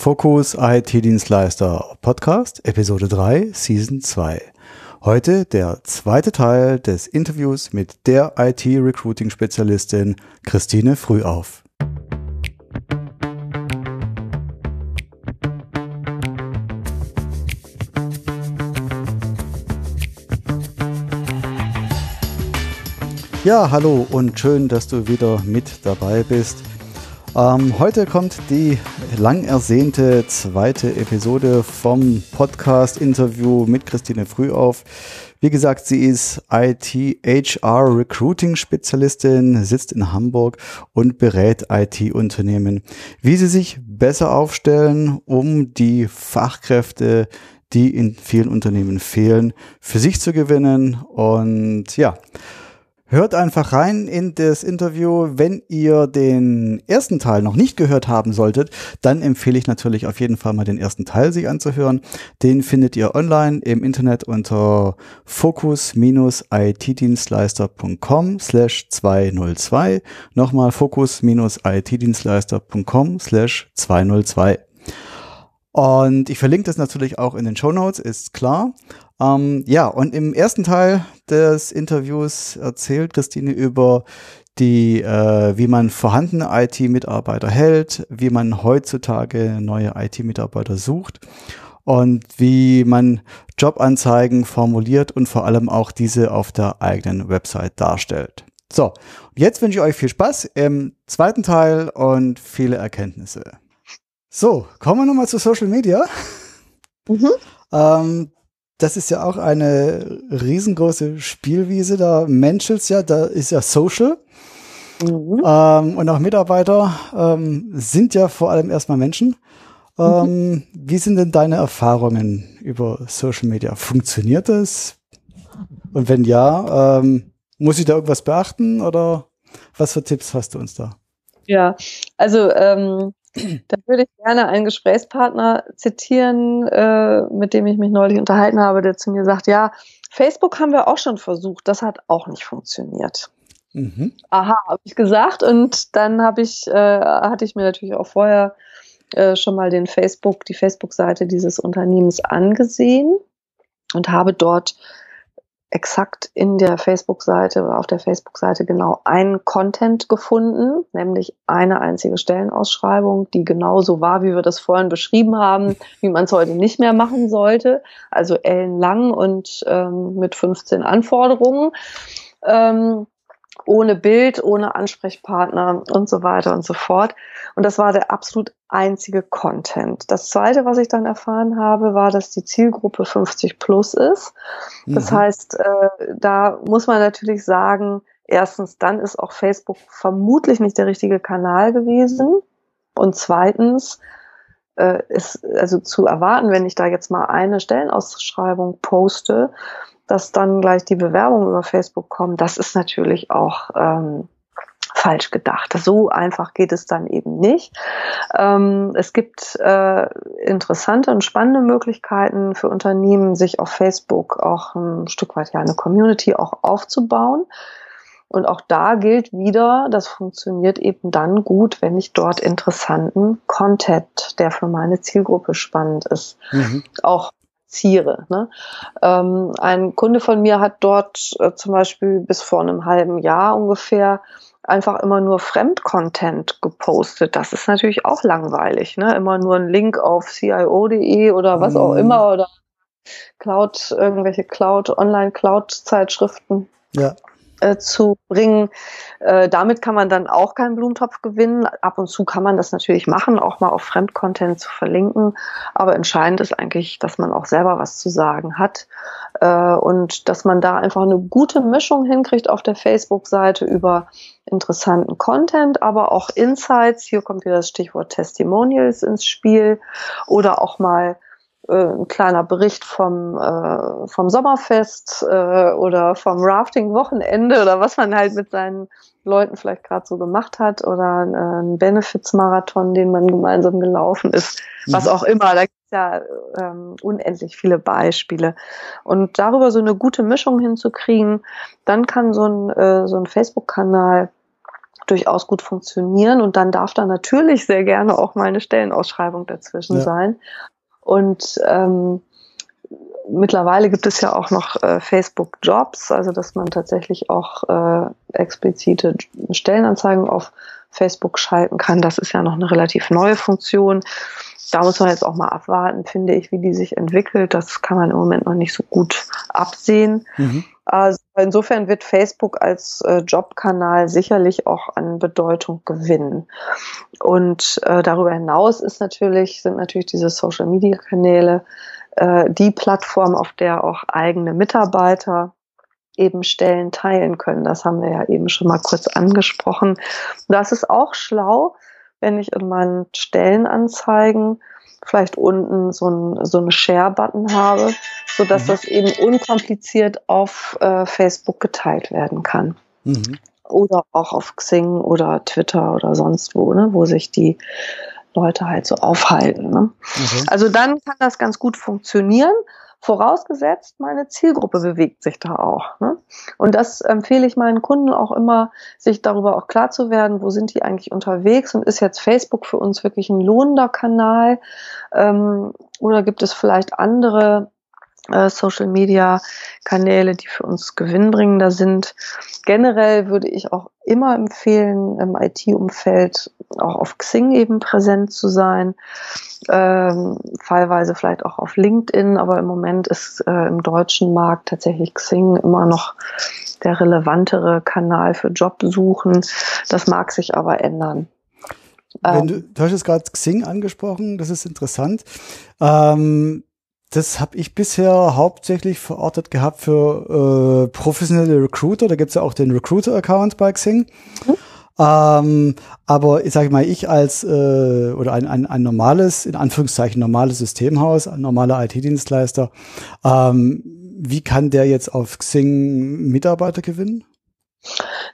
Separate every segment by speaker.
Speaker 1: Fokus IT-Dienstleister Podcast, Episode 3, Season 2. Heute der zweite Teil des Interviews mit der IT-Recruiting-Spezialistin Christine Frühauf. Ja, hallo und schön, dass du wieder mit dabei bist. Ähm, heute kommt die lang ersehnte zweite Episode vom Podcast-Interview mit Christine Frühauf. Wie gesagt, sie ist IT-HR Recruiting-Spezialistin, sitzt in Hamburg und berät IT-Unternehmen, wie sie sich besser aufstellen, um die Fachkräfte, die in vielen Unternehmen fehlen, für sich zu gewinnen. Und ja, Hört einfach rein in das Interview. Wenn ihr den ersten Teil noch nicht gehört haben solltet, dann empfehle ich natürlich auf jeden Fall mal den ersten Teil sich anzuhören. Den findet ihr online im Internet unter focus-itdienstleister.com slash 202. Nochmal focus-itdienstleister.com slash 202. Und ich verlinke das natürlich auch in den Show Notes, ist klar. Ähm, ja, und im ersten Teil des Interviews erzählt Christine über die, äh, wie man vorhandene IT-Mitarbeiter hält, wie man heutzutage neue IT-Mitarbeiter sucht und wie man Jobanzeigen formuliert und vor allem auch diese auf der eigenen Website darstellt. So, jetzt wünsche ich euch viel Spaß im zweiten Teil und viele Erkenntnisse. So, kommen wir nochmal zu Social Media. Mhm. Ähm, das ist ja auch eine riesengroße Spielwiese. Da menschelt's ja, da ist ja Social. Mhm. Ähm, und auch Mitarbeiter ähm, sind ja vor allem erstmal Menschen. Ähm, mhm. Wie sind denn deine Erfahrungen über Social Media? Funktioniert das? Und wenn ja, ähm, muss ich da irgendwas beachten oder was für Tipps hast du uns da?
Speaker 2: Ja, also ähm, da würde ich gerne einen Gesprächspartner zitieren, äh, mit dem ich mich neulich unterhalten habe, der zu mir sagt, ja, Facebook haben wir auch schon versucht, das hat auch nicht funktioniert. Mhm. Aha, habe ich gesagt. Und dann habe ich, äh, hatte ich mir natürlich auch vorher äh, schon mal den Facebook, die Facebook-Seite dieses Unternehmens angesehen und habe dort exakt in der Facebook-Seite oder auf der Facebook-Seite genau einen Content gefunden, nämlich eine einzige Stellenausschreibung, die genauso war, wie wir das vorhin beschrieben haben, wie man es heute nicht mehr machen sollte. Also ellenlang und ähm, mit 15 Anforderungen. Ähm, ohne Bild, ohne Ansprechpartner und so weiter und so fort. Und das war der absolut einzige Content. Das zweite, was ich dann erfahren habe, war, dass die Zielgruppe 50 plus ist. Das mhm. heißt, äh, da muss man natürlich sagen, erstens, dann ist auch Facebook vermutlich nicht der richtige Kanal gewesen. Und zweitens, äh, ist also zu erwarten, wenn ich da jetzt mal eine Stellenausschreibung poste, dass dann gleich die Bewerbungen über Facebook kommen, das ist natürlich auch ähm, falsch gedacht. So einfach geht es dann eben nicht. Ähm, es gibt äh, interessante und spannende Möglichkeiten für Unternehmen, sich auf Facebook auch ein Stück weit ja eine Community auch aufzubauen. Und auch da gilt wieder, das funktioniert eben dann gut, wenn ich dort interessanten Content, der für meine Zielgruppe spannend ist, mhm. auch Ziere. Ne? Ähm, ein Kunde von mir hat dort äh, zum Beispiel bis vor einem halben Jahr ungefähr einfach immer nur Fremdcontent gepostet. Das ist natürlich auch langweilig. Ne? Immer nur ein Link auf CIO.de oder was auch mhm. immer oder Cloud, irgendwelche Cloud, Online-Cloud-Zeitschriften. Ja äh, zu bringen. Äh, damit kann man dann auch keinen Blumentopf gewinnen. Ab und zu kann man das natürlich machen, auch mal auf Fremdcontent zu verlinken. Aber entscheidend ist eigentlich, dass man auch selber was zu sagen hat äh, und dass man da einfach eine gute Mischung hinkriegt auf der Facebook-Seite über interessanten Content, aber auch Insights. Hier kommt wieder das Stichwort Testimonials ins Spiel oder auch mal ein kleiner Bericht vom, äh, vom Sommerfest äh, oder vom Rafting-Wochenende oder was man halt mit seinen Leuten vielleicht gerade so gemacht hat oder äh, ein Benefits-Marathon, den man gemeinsam gelaufen ist, was mhm. auch immer. Da gibt es ja ähm, unendlich viele Beispiele. Und darüber so eine gute Mischung hinzukriegen, dann kann so ein, äh, so ein Facebook-Kanal durchaus gut funktionieren und dann darf da natürlich sehr gerne auch mal eine Stellenausschreibung dazwischen ja. sein. Und ähm, mittlerweile gibt es ja auch noch äh, Facebook Jobs, also dass man tatsächlich auch äh, explizite Stellenanzeigen auf Facebook schalten kann. Das ist ja noch eine relativ neue Funktion. Da muss man jetzt auch mal abwarten, finde ich, wie die sich entwickelt. Das kann man im Moment noch nicht so gut absehen. Mhm. Also insofern wird Facebook als äh, Jobkanal sicherlich auch an Bedeutung gewinnen. Und äh, darüber hinaus ist natürlich, sind natürlich diese Social Media Kanäle äh, die Plattform, auf der auch eigene Mitarbeiter eben Stellen teilen können. Das haben wir ja eben schon mal kurz angesprochen. Das ist auch schlau, wenn ich in meinen Stellenanzeigen vielleicht unten so ein so einen Share-Button habe, so dass mhm. das eben unkompliziert auf äh, Facebook geteilt werden kann. Mhm. Oder auch auf Xing oder Twitter oder sonst wo, ne, wo sich die Leute halt so aufhalten. Ne? Mhm. Also dann kann das ganz gut funktionieren. Vorausgesetzt, meine Zielgruppe bewegt sich da auch. Ne? Und das empfehle ich meinen Kunden auch immer, sich darüber auch klar zu werden, wo sind die eigentlich unterwegs und ist jetzt Facebook für uns wirklich ein lohnender Kanal ähm, oder gibt es vielleicht andere äh, Social Media Kanäle, die für uns gewinnbringender sind. Generell würde ich auch immer empfehlen, im IT-Umfeld auch auf Xing eben präsent zu sein, ähm, fallweise vielleicht auch auf LinkedIn, aber im Moment ist äh, im deutschen Markt tatsächlich Xing immer noch der relevantere Kanal für Jobsuchen. Das mag sich aber ändern.
Speaker 1: Wenn du, du hast jetzt gerade Xing angesprochen, das ist interessant. Ähm, das habe ich bisher hauptsächlich verortet gehabt für äh, professionelle Recruiter. Da gibt's ja auch den Recruiter-Account bei Xing. Mhm. Ähm, aber ich sage mal, ich als äh, oder ein, ein, ein normales, in Anführungszeichen normales Systemhaus, ein normaler IT-Dienstleister, ähm, wie kann der jetzt auf Xing Mitarbeiter gewinnen?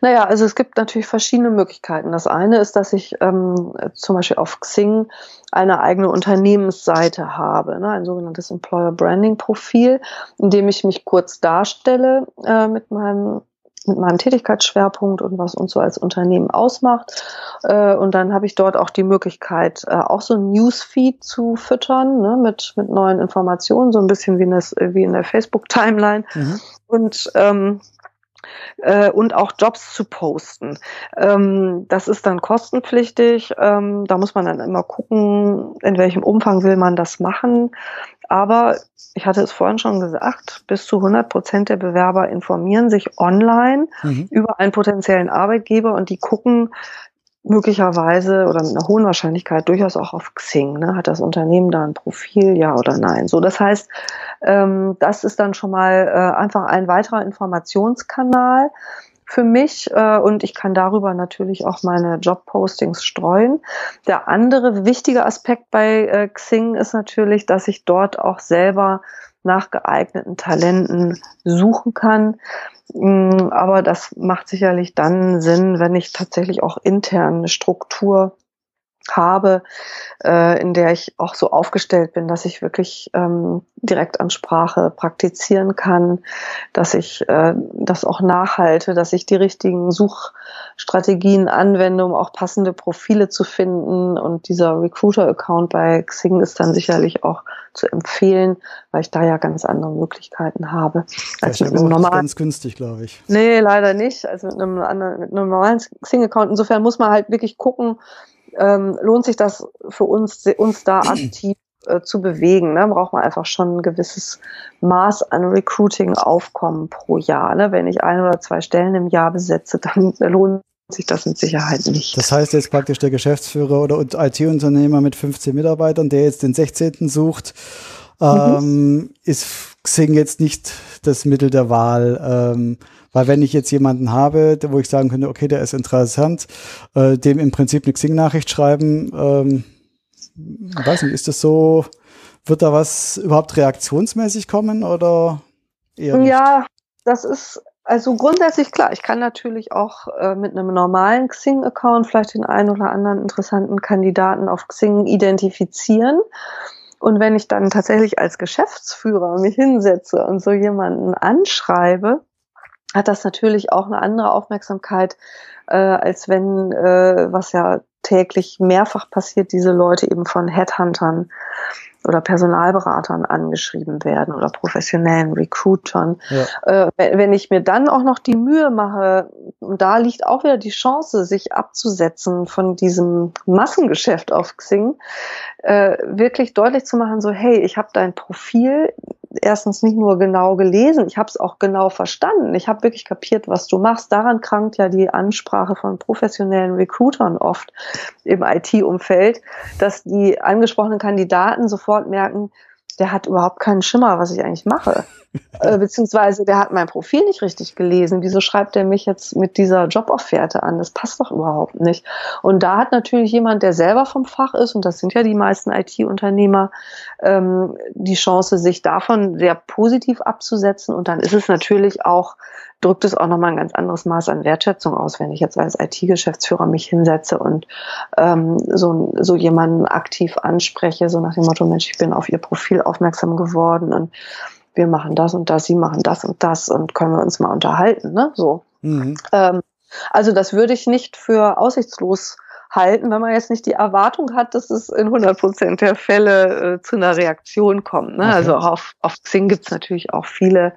Speaker 2: Naja, also es gibt natürlich verschiedene Möglichkeiten. Das eine ist, dass ich ähm, zum Beispiel auf Xing eine eigene Unternehmensseite habe, ne, ein sogenanntes Employer Branding Profil, in dem ich mich kurz darstelle äh, mit meinem mit meinem Tätigkeitsschwerpunkt und was uns so als Unternehmen ausmacht. Äh, und dann habe ich dort auch die Möglichkeit, äh, auch so ein Newsfeed zu füttern ne, mit, mit neuen Informationen, so ein bisschen wie in, das, wie in der Facebook-Timeline. Mhm. Und ähm, äh, und auch Jobs zu posten. Ähm, das ist dann kostenpflichtig. Ähm, da muss man dann immer gucken, in welchem Umfang will man das machen. Aber ich hatte es vorhin schon gesagt, bis zu 100 Prozent der Bewerber informieren sich online mhm. über einen potenziellen Arbeitgeber und die gucken, möglicherweise oder mit einer hohen Wahrscheinlichkeit durchaus auch auf Xing. Ne? Hat das Unternehmen da ein Profil, ja oder nein? So, das heißt, ähm, das ist dann schon mal äh, einfach ein weiterer Informationskanal für mich äh, und ich kann darüber natürlich auch meine Jobpostings streuen. Der andere wichtige Aspekt bei äh, Xing ist natürlich, dass ich dort auch selber nach geeigneten Talenten suchen kann. Mm, aber das macht sicherlich dann Sinn, wenn ich tatsächlich auch intern eine Struktur habe, äh, in der ich auch so aufgestellt bin, dass ich wirklich ähm, Direktansprache praktizieren kann, dass ich äh, das auch nachhalte, dass ich die richtigen Suchstrategien anwende, um auch passende Profile zu finden. Und dieser Recruiter-Account bei Xing ist dann sicherlich auch zu empfehlen, weil ich da ja ganz andere Möglichkeiten habe.
Speaker 1: Als mit einem normalen. Ganz günstig, glaube ich.
Speaker 2: Nee, leider nicht. Also mit einem anderen, mit einem normalen Xing-Account. Insofern muss man halt wirklich gucken, ähm, lohnt sich das für uns, uns da aktiv äh, zu bewegen. Ne? Braucht man einfach schon ein gewisses Maß an Recruiting-Aufkommen pro Jahr. Ne? Wenn ich ein oder zwei Stellen im Jahr besetze, dann lohnt sich das mit Sicherheit nicht.
Speaker 1: Das heißt jetzt praktisch der Geschäftsführer oder IT-Unternehmer mit 15 Mitarbeitern, der jetzt den 16. sucht, mhm. ähm, ist Xing jetzt nicht das Mittel der Wahl. Ähm, weil wenn ich jetzt jemanden habe, wo ich sagen könnte, okay, der ist interessant, äh, dem im Prinzip eine Xing-Nachricht schreiben, ähm, weiß nicht, ist das so, wird da was überhaupt reaktionsmäßig kommen oder eher nicht?
Speaker 2: Ja, das ist also grundsätzlich klar. Ich kann natürlich auch äh, mit einem normalen Xing-Account vielleicht den einen oder anderen interessanten Kandidaten auf Xing identifizieren. Und wenn ich dann tatsächlich als Geschäftsführer mich hinsetze und so jemanden anschreibe, hat das natürlich auch eine andere Aufmerksamkeit, äh, als wenn, äh, was ja täglich mehrfach passiert, diese Leute eben von Headhuntern oder Personalberatern angeschrieben werden oder professionellen Recruitern. Ja. Äh, wenn ich mir dann auch noch die Mühe mache, und da liegt auch wieder die Chance, sich abzusetzen von diesem Massengeschäft auf Xing, äh, wirklich deutlich zu machen, so hey, ich habe dein Profil erstens nicht nur genau gelesen, ich habe es auch genau verstanden. Ich habe wirklich kapiert, was du machst. Daran krankt ja die Ansprache von professionellen Recruitern oft im IT-Umfeld, dass die angesprochenen Kandidaten sofort merken, der hat überhaupt keinen Schimmer, was ich eigentlich mache. äh, beziehungsweise der hat mein Profil nicht richtig gelesen. Wieso schreibt er mich jetzt mit dieser Jobofferte an? Das passt doch überhaupt nicht. Und da hat natürlich jemand, der selber vom Fach ist, und das sind ja die meisten IT-Unternehmer, ähm, die Chance, sich davon sehr positiv abzusetzen. Und dann ist es natürlich auch, drückt es auch nochmal ein ganz anderes Maß an Wertschätzung aus, wenn ich jetzt als IT-Geschäftsführer mich hinsetze und ähm, so, so jemanden aktiv anspreche, so nach dem Motto, Mensch, ich bin auf ihr Profil aufmerksam geworden und wir machen das und das, sie machen das und das und können wir uns mal unterhalten, ne? So. Mhm. Ähm, also das würde ich nicht für aussichtslos halten, wenn man jetzt nicht die Erwartung hat, dass es in 100 Prozent der Fälle äh, zu einer Reaktion kommt. Ne? Okay. Also auf, auf Xing gibt's natürlich auch viele,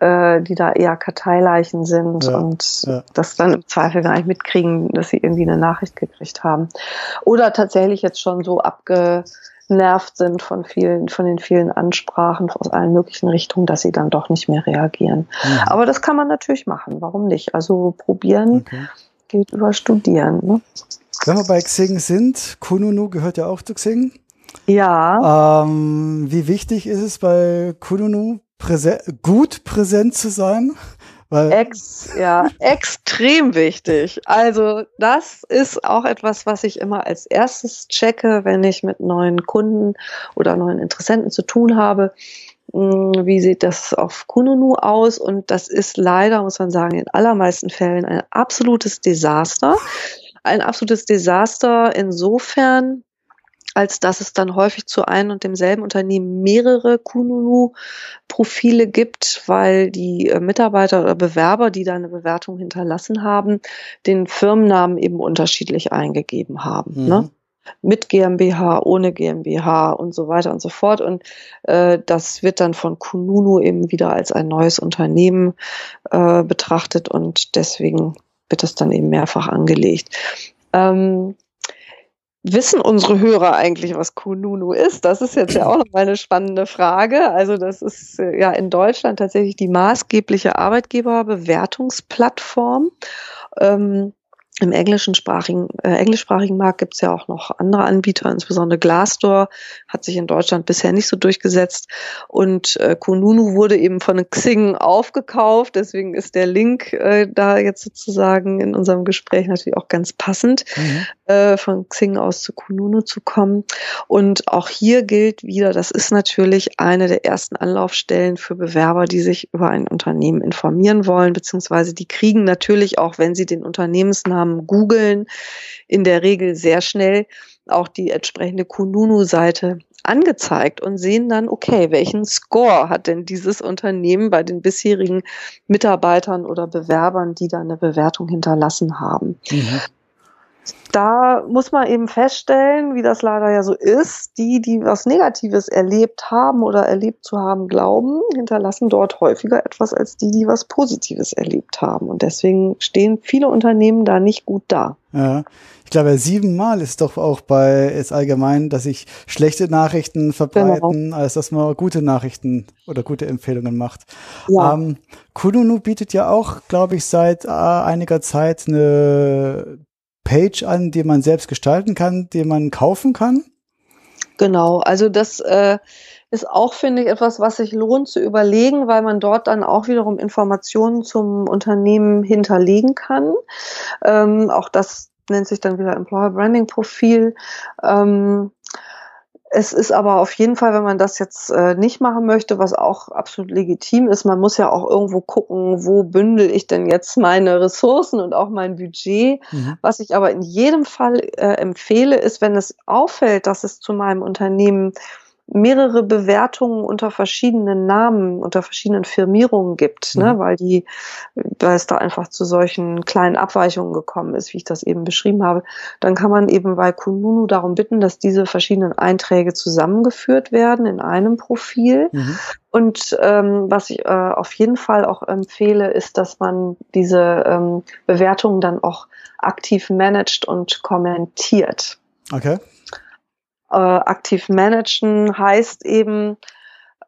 Speaker 2: äh, die da eher Karteileichen sind ja, und ja. das dann im Zweifel gar nicht mitkriegen, dass sie irgendwie eine Nachricht gekriegt haben. Oder tatsächlich jetzt schon so abge genervt sind von vielen, von den vielen Ansprachen aus allen möglichen Richtungen, dass sie dann doch nicht mehr reagieren. Mhm. Aber das kann man natürlich machen. Warum nicht? Also probieren okay. geht über Studieren. Ne?
Speaker 1: Wenn wir bei Xing sind, Kununu gehört ja auch zu Xing.
Speaker 2: Ja.
Speaker 1: Ähm, wie wichtig ist es bei Kununu präse gut präsent zu sein?
Speaker 2: Weil Ex, ja, extrem wichtig. Also das ist auch etwas, was ich immer als erstes checke, wenn ich mit neuen Kunden oder neuen Interessenten zu tun habe. Hm, wie sieht das auf Kununu aus? Und das ist leider, muss man sagen, in allermeisten Fällen ein absolutes Desaster. Ein absolutes Desaster insofern, als dass es dann häufig zu einem und demselben Unternehmen mehrere Kununu-Profile gibt, weil die äh, Mitarbeiter oder Bewerber, die da eine Bewertung hinterlassen haben, den Firmennamen eben unterschiedlich eingegeben haben. Mhm. Ne? mit GmbH, ohne GmbH und so weiter und so fort. Und äh, das wird dann von Kununu eben wieder als ein neues Unternehmen äh, betrachtet und deswegen wird es dann eben mehrfach angelegt. Ähm, Wissen unsere Hörer eigentlich, was Kununu ist? Das ist jetzt ja auch noch mal eine spannende Frage. Also das ist äh, ja in Deutschland tatsächlich die maßgebliche Arbeitgeberbewertungsplattform. Ähm, im englischen sprachigen, äh, englischsprachigen Markt gibt es ja auch noch andere Anbieter, insbesondere Glassdoor hat sich in Deutschland bisher nicht so durchgesetzt. Und äh, Kununu wurde eben von Xing aufgekauft, deswegen ist der Link äh, da jetzt sozusagen in unserem Gespräch natürlich auch ganz passend, mhm. äh, von Xing aus zu Kununu zu kommen. Und auch hier gilt wieder, das ist natürlich eine der ersten Anlaufstellen für Bewerber, die sich über ein Unternehmen informieren wollen, beziehungsweise die kriegen natürlich auch, wenn sie den Unternehmensnamen Namen googeln, in der Regel sehr schnell auch die entsprechende Kununu-Seite angezeigt und sehen dann, okay, welchen Score hat denn dieses Unternehmen bei den bisherigen Mitarbeitern oder Bewerbern, die da eine Bewertung hinterlassen haben. Mhm da muss man eben feststellen, wie das leider ja so ist, die, die was Negatives erlebt haben oder erlebt zu haben glauben, hinterlassen dort häufiger etwas als die, die was Positives erlebt haben. Und deswegen stehen viele Unternehmen da nicht gut da.
Speaker 1: Ja. Ich glaube, siebenmal ist doch auch bei es allgemein, dass sich schlechte Nachrichten verbreiten, genau. als dass man gute Nachrichten oder gute Empfehlungen macht. Ja. Ähm, Kununu bietet ja auch, glaube ich, seit äh, einiger Zeit eine Page an, die man selbst gestalten kann, die man kaufen kann?
Speaker 2: Genau, also das äh, ist auch, finde ich, etwas, was sich lohnt zu überlegen, weil man dort dann auch wiederum Informationen zum Unternehmen hinterlegen kann. Ähm, auch das nennt sich dann wieder Employer Branding Profil. Ähm, es ist aber auf jeden Fall, wenn man das jetzt äh, nicht machen möchte, was auch absolut legitim ist, man muss ja auch irgendwo gucken, wo bündel ich denn jetzt meine Ressourcen und auch mein Budget. Mhm. Was ich aber in jedem Fall äh, empfehle, ist, wenn es auffällt, dass es zu meinem Unternehmen mehrere Bewertungen unter verschiedenen Namen, unter verschiedenen Firmierungen gibt, ne, mhm. ne, weil die, weil es da einfach zu solchen kleinen Abweichungen gekommen ist, wie ich das eben beschrieben habe, dann kann man eben bei Kununu darum bitten, dass diese verschiedenen Einträge zusammengeführt werden in einem Profil. Mhm. Und ähm, was ich äh, auf jeden Fall auch empfehle, ist, dass man diese ähm, Bewertungen dann auch aktiv managt und kommentiert.
Speaker 1: Okay
Speaker 2: äh, aktiv managen heißt eben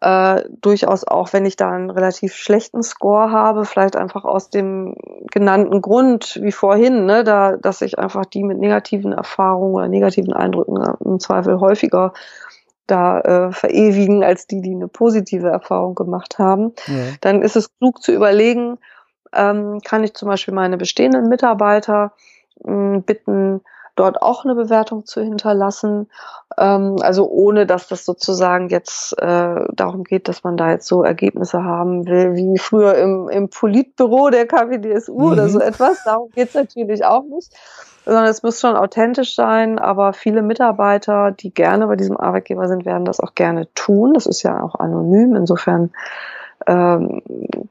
Speaker 2: äh, durchaus auch, wenn ich da einen relativ schlechten Score habe, vielleicht einfach aus dem genannten Grund wie vorhin, ne, da, dass ich einfach die mit negativen Erfahrungen oder negativen Eindrücken im Zweifel häufiger da äh, verewigen als die, die eine positive Erfahrung gemacht haben, ja. dann ist es klug zu überlegen, ähm, kann ich zum Beispiel meine bestehenden Mitarbeiter mh, bitten, dort auch eine Bewertung zu hinterlassen. Ähm, also ohne, dass das sozusagen jetzt äh, darum geht, dass man da jetzt so Ergebnisse haben will, wie früher im, im Politbüro der KPDSU mhm. oder so etwas. Darum geht's natürlich auch nicht. Sondern es muss schon authentisch sein, aber viele Mitarbeiter, die gerne bei diesem Arbeitgeber sind, werden das auch gerne tun. Das ist ja auch anonym. Insofern ähm,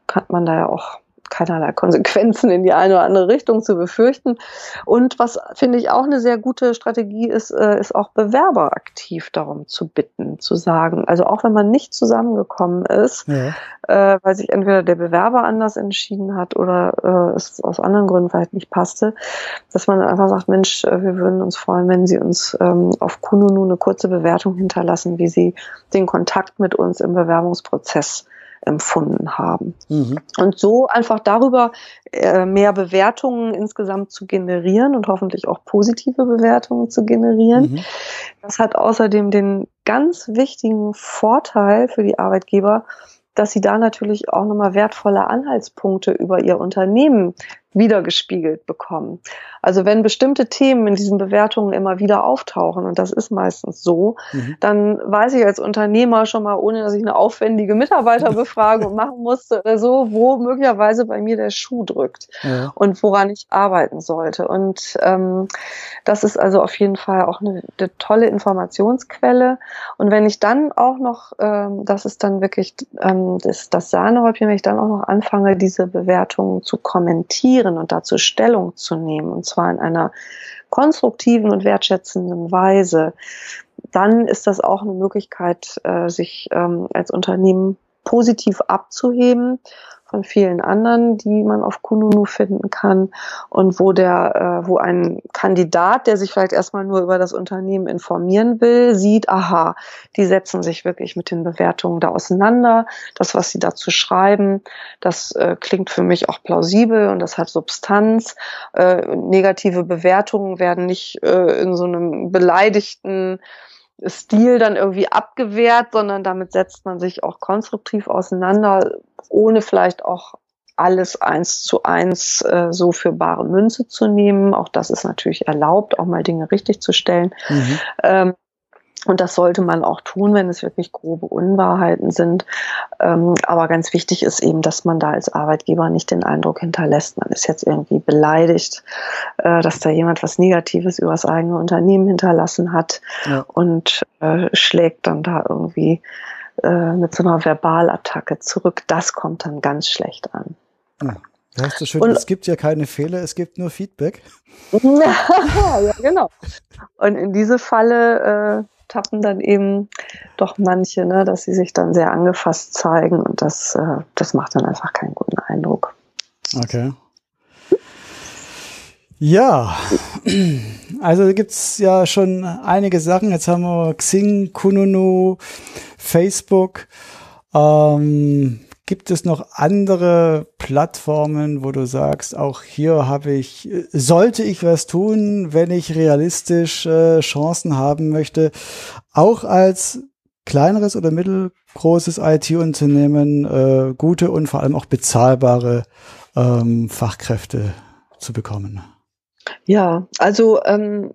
Speaker 2: kann man da ja auch keinerlei Konsequenzen in die eine oder andere Richtung zu befürchten. Und was finde ich auch eine sehr gute Strategie ist, äh, ist auch Bewerber aktiv darum zu bitten, zu sagen, also auch wenn man nicht zusammengekommen ist, ja. äh, weil sich entweder der Bewerber anders entschieden hat oder äh, es aus anderen Gründen vielleicht nicht passte, dass man einfach sagt, Mensch, äh, wir würden uns freuen, wenn Sie uns ähm, auf Kununu eine kurze Bewertung hinterlassen, wie Sie den Kontakt mit uns im Bewerbungsprozess empfunden haben. Mhm. Und so einfach darüber äh, mehr Bewertungen insgesamt zu generieren und hoffentlich auch positive Bewertungen zu generieren. Mhm. Das hat außerdem den ganz wichtigen Vorteil für die Arbeitgeber, dass sie da natürlich auch nochmal wertvolle Anhaltspunkte über ihr Unternehmen wiedergespiegelt bekommen. Also wenn bestimmte Themen in diesen Bewertungen immer wieder auftauchen, und das ist meistens so, mhm. dann weiß ich als Unternehmer schon mal, ohne dass ich eine aufwendige Mitarbeiterbefragung machen musste oder so, wo möglicherweise bei mir der Schuh drückt ja. und woran ich arbeiten sollte. Und ähm, das ist also auf jeden Fall auch eine, eine tolle Informationsquelle. Und wenn ich dann auch noch, ähm, das ist dann wirklich ähm, das, das Sahnehäubchen, wenn ich dann auch noch anfange, diese Bewertungen zu kommentieren, diskutieren und dazu Stellung zu nehmen, und zwar in einer konstruktiven und wertschätzenden Weise, dann ist das auch eine Möglichkeit, äh, sich ähm, als Unternehmen positiv abzuheben von vielen anderen, die man auf Kununu finden kann und wo der, äh, wo ein Kandidat, der sich vielleicht erstmal nur über das Unternehmen informieren will, sieht, aha, die setzen sich wirklich mit den Bewertungen da auseinander. Das, was sie dazu schreiben, das äh, klingt für mich auch plausibel und das hat Substanz. Äh, negative Bewertungen werden nicht äh, in so einem beleidigten Stil dann irgendwie abgewehrt, sondern damit setzt man sich auch konstruktiv auseinander, ohne vielleicht auch alles eins zu eins äh, so für bare Münze zu nehmen. Auch das ist natürlich erlaubt, auch mal Dinge richtig zu stellen. Mhm. Ähm, und das sollte man auch tun, wenn es wirklich grobe Unwahrheiten sind. Ähm, aber ganz wichtig ist eben, dass man da als Arbeitgeber nicht den Eindruck hinterlässt, man ist jetzt irgendwie beleidigt, äh, dass da jemand was Negatives über das eigene Unternehmen hinterlassen hat ja. und äh, schlägt dann da irgendwie äh, mit so einer Verbalattacke zurück. Das kommt dann ganz schlecht an.
Speaker 1: Ja. Da hast du schön, und, es gibt ja keine Fehler, es gibt nur Feedback.
Speaker 2: ja, genau. Und in diese Falle äh, tappen dann eben doch manche, ne, dass sie sich dann sehr angefasst zeigen und das, äh, das macht dann einfach keinen guten Eindruck.
Speaker 1: Okay. Ja, also gibt's ja schon einige Sachen. Jetzt haben wir Xing, Kununu, Facebook. Ähm, Gibt es noch andere Plattformen, wo du sagst, auch hier habe ich, sollte ich was tun, wenn ich realistisch äh, Chancen haben möchte, auch als kleineres oder mittelgroßes IT-Unternehmen äh, gute und vor allem auch bezahlbare ähm, Fachkräfte zu bekommen?
Speaker 2: Ja, also ähm,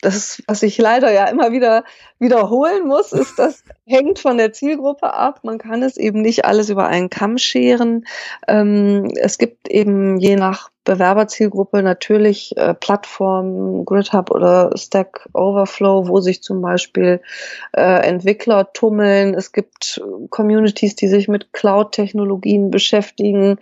Speaker 2: das, was ich leider ja immer wieder wiederholen muss, ist, das hängt von der Zielgruppe ab. Man kann es eben nicht alles über einen Kamm scheren. Ähm, es gibt eben je nach Bewerberzielgruppe natürlich äh, Plattformen, GridHub oder Stack Overflow, wo sich zum Beispiel äh, Entwickler tummeln. Es gibt Communities, die sich mit Cloud-Technologien beschäftigen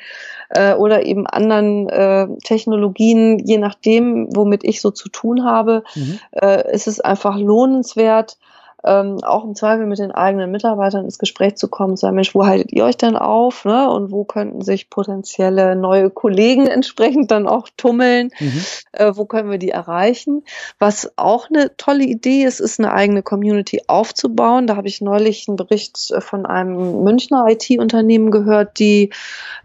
Speaker 2: äh, oder eben anderen äh, Technologien, je nachdem, womit ich so zu tun habe, mhm. äh, ist es einfach lohnenswert, ähm, auch im Zweifel mit den eigenen Mitarbeitern ins Gespräch zu kommen, zu sagen, Mensch, wo haltet ihr euch denn auf? Ne? Und wo könnten sich potenzielle neue Kollegen entsprechend dann auch tummeln? Mhm. Äh, wo können wir die erreichen? Was auch eine tolle Idee ist, ist eine eigene Community aufzubauen. Da habe ich neulich einen Bericht von einem Münchner IT-Unternehmen gehört, die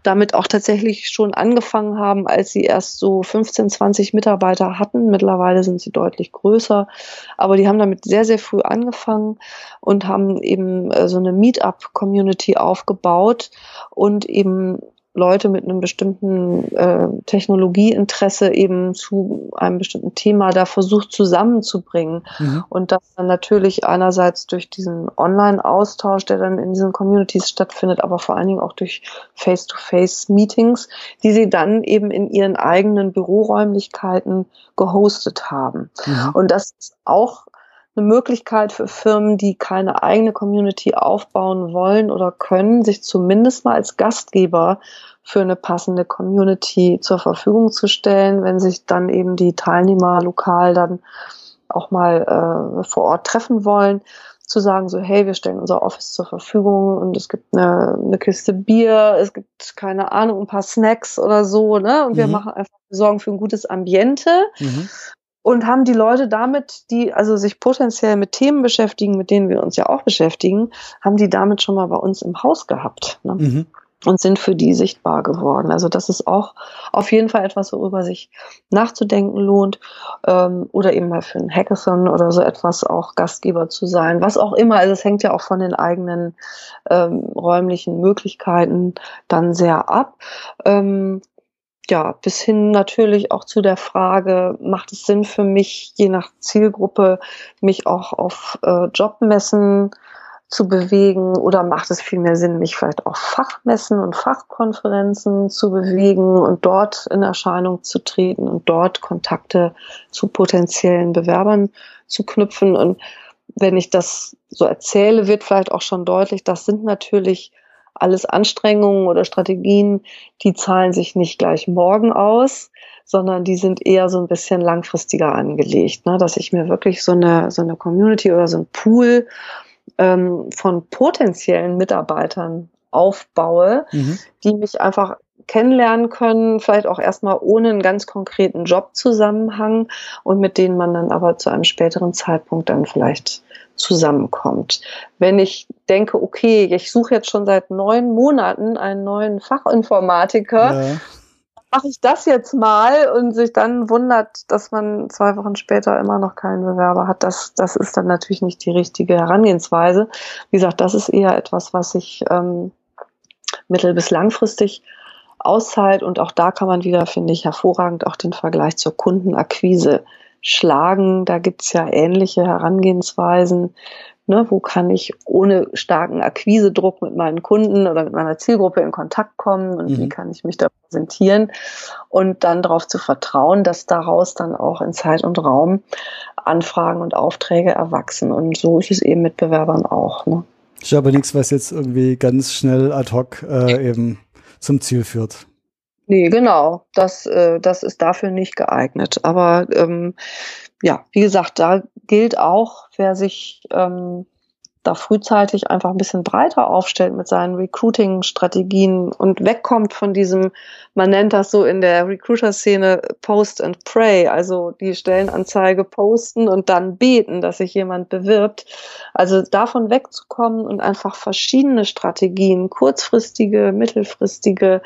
Speaker 2: damit auch tatsächlich schon angefangen haben, als sie erst so 15, 20 Mitarbeiter hatten. Mittlerweile sind sie deutlich größer, aber die haben damit sehr, sehr früh angefangen angefangen und haben eben äh, so eine Meetup-Community aufgebaut und eben Leute mit einem bestimmten äh, Technologieinteresse eben zu einem bestimmten Thema da versucht zusammenzubringen. Mhm. Und das dann natürlich einerseits durch diesen Online-Austausch, der dann in diesen Communities stattfindet, aber vor allen Dingen auch durch Face-to-Face-Meetings, die sie dann eben in ihren eigenen Büroräumlichkeiten gehostet haben. Mhm. Und das ist auch eine Möglichkeit für Firmen, die keine eigene Community aufbauen wollen oder können, sich zumindest mal als Gastgeber für eine passende Community zur Verfügung zu stellen, wenn sich dann eben die Teilnehmer lokal dann auch mal äh, vor Ort treffen wollen, zu sagen so, hey, wir stellen unser Office zur Verfügung und es gibt eine, eine Kiste Bier, es gibt keine Ahnung, ein paar Snacks oder so, ne? Und mhm. wir machen einfach, wir sorgen für ein gutes Ambiente. Mhm und haben die Leute damit, die also sich potenziell mit Themen beschäftigen, mit denen wir uns ja auch beschäftigen, haben die damit schon mal bei uns im Haus gehabt ne? mhm. und sind für die sichtbar geworden. Also das ist auch auf jeden Fall etwas, worüber sich nachzudenken lohnt ähm, oder eben mal für ein Hackathon oder so etwas auch Gastgeber zu sein, was auch immer. Also es hängt ja auch von den eigenen ähm, räumlichen Möglichkeiten dann sehr ab. Ähm, ja, bis hin natürlich auch zu der Frage, macht es Sinn für mich, je nach Zielgruppe, mich auch auf äh, Jobmessen zu bewegen oder macht es viel mehr Sinn, mich vielleicht auf Fachmessen und Fachkonferenzen zu bewegen und dort in Erscheinung zu treten und dort Kontakte zu potenziellen Bewerbern zu knüpfen. Und wenn ich das so erzähle, wird vielleicht auch schon deutlich, das sind natürlich alles Anstrengungen oder Strategien, die zahlen sich nicht gleich morgen aus, sondern die sind eher so ein bisschen langfristiger angelegt, ne? dass ich mir wirklich so eine, so eine Community oder so ein Pool ähm, von potenziellen Mitarbeitern aufbaue, mhm. die mich einfach kennenlernen können, vielleicht auch erstmal ohne einen ganz konkreten Jobzusammenhang und mit denen man dann aber zu einem späteren Zeitpunkt dann vielleicht zusammenkommt. Wenn ich denke, okay, ich suche jetzt schon seit neun Monaten einen neuen Fachinformatiker, ja. mache ich das jetzt mal und sich dann wundert, dass man zwei Wochen später immer noch keinen Bewerber hat, das, das ist dann natürlich nicht die richtige Herangehensweise. Wie gesagt, das ist eher etwas, was ich ähm, mittel- bis langfristig auszahlt und auch da kann man wieder, finde ich, hervorragend auch den Vergleich zur Kundenakquise schlagen. Da gibt's ja ähnliche Herangehensweisen. Ne, wo kann ich ohne starken Akquisedruck mit meinen Kunden oder mit meiner Zielgruppe in Kontakt kommen und mhm. wie kann ich mich da präsentieren und dann darauf zu vertrauen, dass daraus dann auch in Zeit und Raum Anfragen und Aufträge erwachsen. Und so ist es eben mit Bewerbern auch. Ne?
Speaker 1: Ist aber nichts, was jetzt irgendwie ganz schnell ad hoc äh, eben zum Ziel führt.
Speaker 2: Nee, genau. Das, äh, das ist dafür nicht geeignet. Aber ähm, ja, wie gesagt, da gilt auch, wer sich ähm, da frühzeitig einfach ein bisschen breiter aufstellt mit seinen Recruiting-Strategien und wegkommt von diesem, man nennt das so in der Recruiter-Szene Post and Pray, also die Stellenanzeige posten und dann beten, dass sich jemand bewirbt. Also davon wegzukommen und einfach verschiedene Strategien, kurzfristige, mittelfristige,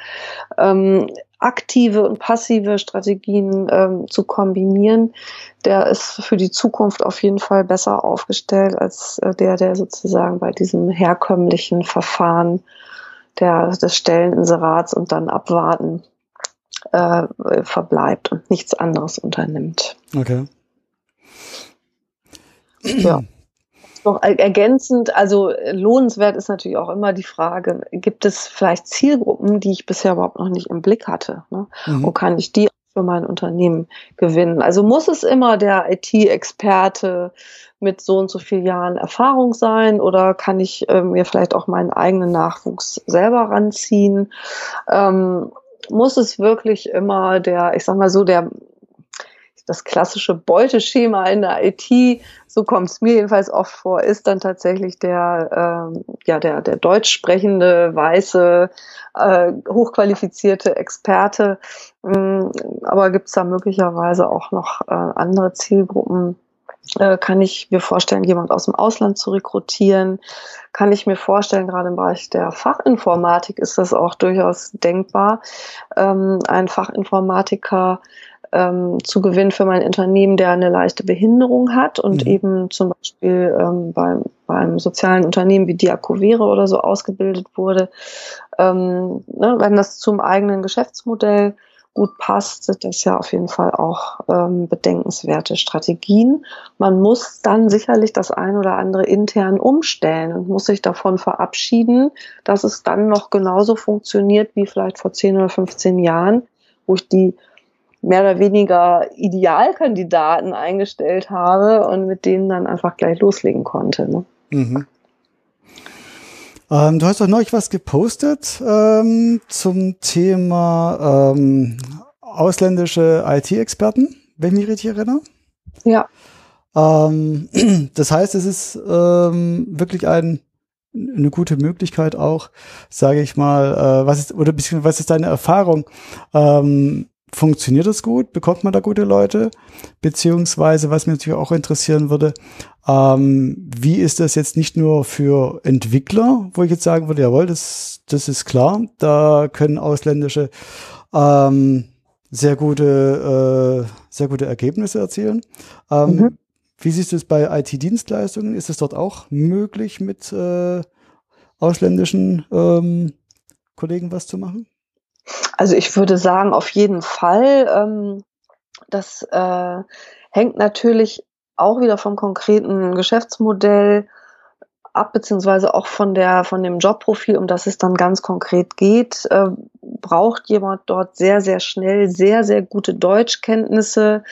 Speaker 2: ähm, aktive und passive Strategien ähm, zu kombinieren, der ist für die Zukunft auf jeden Fall besser aufgestellt als äh, der, der sozusagen bei diesem herkömmlichen Verfahren der, des Stelleninserats und dann abwarten äh, verbleibt und nichts anderes unternimmt.
Speaker 1: Okay.
Speaker 2: Ja. Noch ergänzend, also lohnenswert ist natürlich auch immer die Frage, gibt es vielleicht Zielgruppen, die ich bisher überhaupt noch nicht im Blick hatte? Ne? Mhm. Und kann ich die für mein Unternehmen gewinnen? Also muss es immer der IT-Experte mit so und so vielen Jahren Erfahrung sein oder kann ich äh, mir vielleicht auch meinen eigenen Nachwuchs selber ranziehen? Ähm, muss es wirklich immer der, ich sag mal so, der das klassische Beuteschema in der IT, so kommt es mir jedenfalls oft vor, ist dann tatsächlich der, ähm, ja, der, der deutsch sprechende, weiße, äh, hochqualifizierte Experte. Ähm, aber gibt es da möglicherweise auch noch äh, andere Zielgruppen? Äh, kann ich mir vorstellen, jemand aus dem Ausland zu rekrutieren? Kann ich mir vorstellen, gerade im Bereich der Fachinformatik ist das auch durchaus denkbar, ähm, ein Fachinformatiker ähm, zu gewinnen für mein Unternehmen, der eine leichte Behinderung hat und mhm. eben zum Beispiel ähm, beim, beim sozialen Unternehmen wie Diakovere oder so ausgebildet wurde. Ähm, ne, wenn das zum eigenen Geschäftsmodell gut passt, sind das ja auf jeden Fall auch ähm, bedenkenswerte Strategien. Man muss dann sicherlich das ein oder andere intern umstellen und muss sich davon verabschieden, dass es dann noch genauso funktioniert wie vielleicht vor 10 oder 15 Jahren, wo ich die mehr oder weniger Idealkandidaten eingestellt habe und mit denen dann einfach gleich loslegen konnte. Ne? Mhm.
Speaker 1: Ähm, du hast doch neulich was gepostet ähm, zum Thema ähm, ausländische IT-Experten, wenn ich mich richtig erinnere.
Speaker 2: Ja.
Speaker 1: Ähm, das heißt, es ist ähm, wirklich ein, eine gute Möglichkeit auch, sage ich mal, äh, was ist oder beziehungsweise was ist deine Erfahrung? Funktioniert das gut? Bekommt man da gute Leute? Beziehungsweise, was mich natürlich auch interessieren würde, ähm, wie ist das jetzt nicht nur für Entwickler, wo ich jetzt sagen würde, jawohl, das, das ist klar, da können ausländische ähm, sehr gute, äh, sehr gute Ergebnisse erzielen. Ähm, mhm. Wie siehst du es bei IT-Dienstleistungen? Ist es dort auch möglich, mit äh, ausländischen ähm, Kollegen was zu machen?
Speaker 2: Also ich würde sagen, auf jeden Fall. Ähm, das äh, hängt natürlich auch wieder vom konkreten Geschäftsmodell ab, beziehungsweise auch von der, von dem Jobprofil, um das es dann ganz konkret geht, äh, braucht jemand dort sehr, sehr schnell sehr, sehr gute Deutschkenntnisse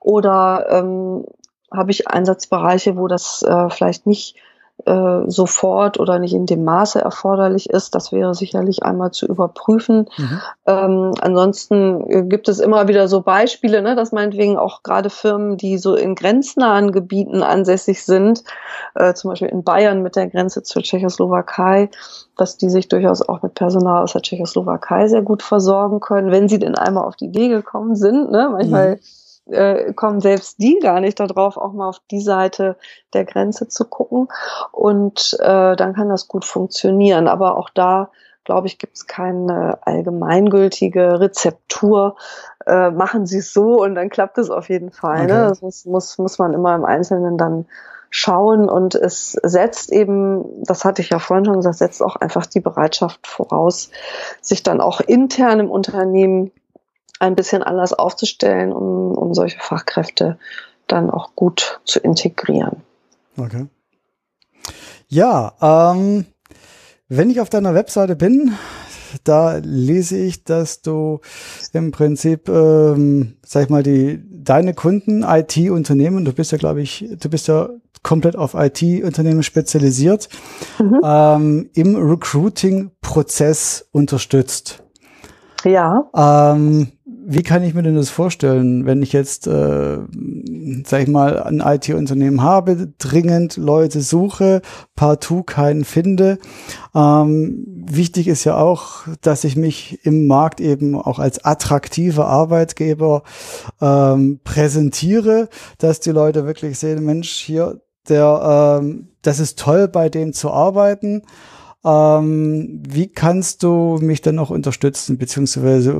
Speaker 2: oder ähm, habe ich Einsatzbereiche, wo das äh, vielleicht nicht äh, sofort oder nicht in dem Maße erforderlich ist. Das wäre sicherlich einmal zu überprüfen. Mhm. Ähm, ansonsten äh, gibt es immer wieder so Beispiele, ne, dass meinetwegen auch gerade Firmen, die so in grenznahen Gebieten ansässig sind, äh, zum Beispiel in Bayern mit der Grenze zur Tschechoslowakei, dass die sich durchaus auch mit Personal aus der Tschechoslowakei sehr gut versorgen können, wenn sie denn einmal auf die Idee gekommen sind. Ne? Manchmal mhm äh, kommen selbst die gar nicht darauf, auch mal auf die Seite der Grenze zu gucken. Und äh, dann kann das gut funktionieren. Aber auch da, glaube ich, gibt es keine allgemeingültige Rezeptur. Äh, machen Sie es so und dann klappt es auf jeden Fall. Ne? Okay. Ne? Das muss, muss, muss man immer im Einzelnen dann schauen und es setzt eben, das hatte ich ja vorhin schon gesagt, setzt auch einfach die Bereitschaft voraus, sich dann auch intern im Unternehmen ein bisschen anders aufzustellen, um, um solche Fachkräfte dann auch gut zu integrieren.
Speaker 1: Okay. Ja, ähm, wenn ich auf deiner Webseite bin, da lese ich, dass du im Prinzip, ähm, sag ich mal, die deine Kunden IT-Unternehmen, du bist ja, glaube ich, du bist ja komplett auf IT-Unternehmen spezialisiert, mhm. ähm, im Recruiting-Prozess unterstützt.
Speaker 2: Ja.
Speaker 1: Ähm, wie kann ich mir denn das vorstellen, wenn ich jetzt, äh, sag ich mal, ein IT-Unternehmen habe, dringend Leute suche, partout keinen finde? Ähm, wichtig ist ja auch, dass ich mich im Markt eben auch als attraktiver Arbeitgeber ähm, präsentiere, dass die Leute wirklich sehen, Mensch, hier, der, ähm, das ist toll, bei dem zu arbeiten. Ähm, wie kannst du mich dann auch unterstützen, beziehungsweise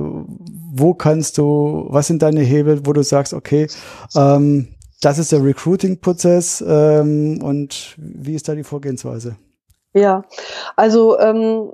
Speaker 1: wo kannst du, was sind deine Hebel, wo du sagst, okay, ähm, das ist der Recruiting-Prozess ähm, und wie ist da die Vorgehensweise?
Speaker 2: Ja, also ähm,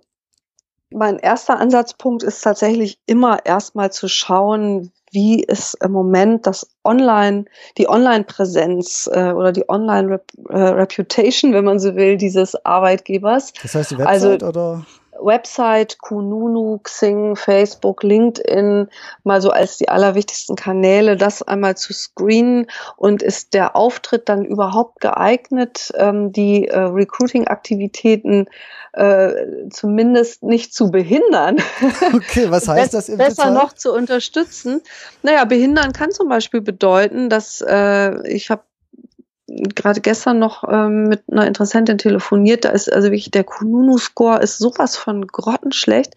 Speaker 2: mein erster Ansatzpunkt ist tatsächlich immer erstmal zu schauen, wie ist im Moment das Online, die Online-Präsenz äh, oder die Online-Reputation, äh, wenn man so will, dieses Arbeitgebers.
Speaker 1: Das heißt die Website also, oder?
Speaker 2: Website, Kununu, Xing, Facebook, LinkedIn mal so als die allerwichtigsten Kanäle, das einmal zu screenen und ist der Auftritt dann überhaupt geeignet, ähm, die äh, Recruiting-Aktivitäten äh, zumindest nicht zu behindern.
Speaker 1: Okay, was heißt das
Speaker 2: im Besser noch zu unterstützen. Naja, behindern kann zum Beispiel bedeuten, dass äh, ich habe gerade gestern noch ähm, mit einer Interessentin telefoniert, da ist also wirklich der Kununu-Score ist sowas von grottenschlecht.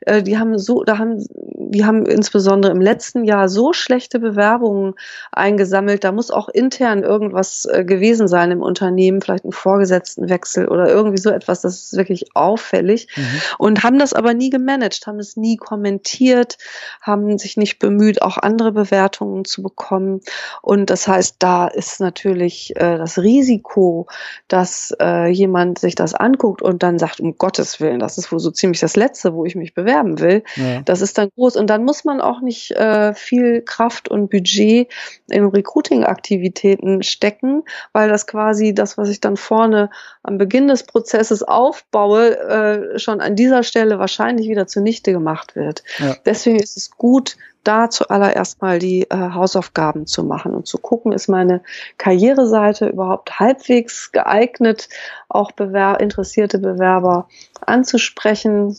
Speaker 2: Äh, die haben so, da haben, die haben insbesondere im letzten Jahr so schlechte Bewerbungen eingesammelt. Da muss auch intern irgendwas äh, gewesen sein im Unternehmen, vielleicht ein Vorgesetztenwechsel oder irgendwie so etwas. Das ist wirklich auffällig. Mhm. Und haben das aber nie gemanagt, haben es nie kommentiert, haben sich nicht bemüht, auch andere Bewertungen zu bekommen. Und das heißt, da ist natürlich äh, das Risiko, dass äh, jemand sich das anguckt und dann sagt, um Gottes Willen, das ist wohl so ziemlich das Letzte, wo ich mich bewerben will, ja. das ist dann groß. Und dann muss man auch nicht äh, viel Kraft und Budget in Recruiting-Aktivitäten stecken, weil das quasi das, was ich dann vorne am Beginn des Prozesses aufbaue, äh, schon an dieser Stelle wahrscheinlich wieder zunichte gemacht wird. Ja. Deswegen ist es gut, da zuallererst mal die äh, Hausaufgaben zu machen und zu gucken, ist meine Karriereseite überhaupt halbwegs geeignet, auch Bewer interessierte Bewerber anzusprechen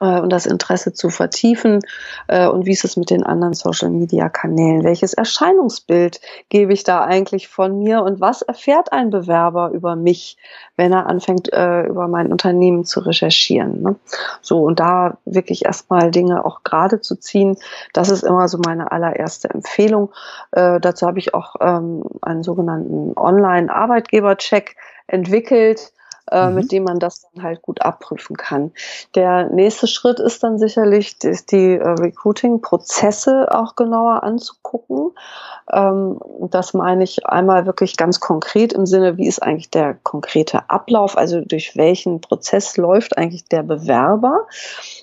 Speaker 2: und das Interesse zu vertiefen äh, und wie ist es mit den anderen Social-Media-Kanälen? Welches Erscheinungsbild gebe ich da eigentlich von mir und was erfährt ein Bewerber über mich, wenn er anfängt, äh, über mein Unternehmen zu recherchieren? Ne? So, und da wirklich erstmal Dinge auch gerade zu ziehen, das ist immer so meine allererste Empfehlung. Äh, dazu habe ich auch ähm, einen sogenannten Online-Arbeitgeber-Check entwickelt, äh, mhm. mit dem man das dann halt gut abprüfen kann. Der nächste Schritt ist dann sicherlich, die, die äh, Recruiting-Prozesse auch genauer anzugucken. Ähm, das meine ich einmal wirklich ganz konkret im Sinne, wie ist eigentlich der konkrete Ablauf, also durch welchen Prozess läuft eigentlich der Bewerber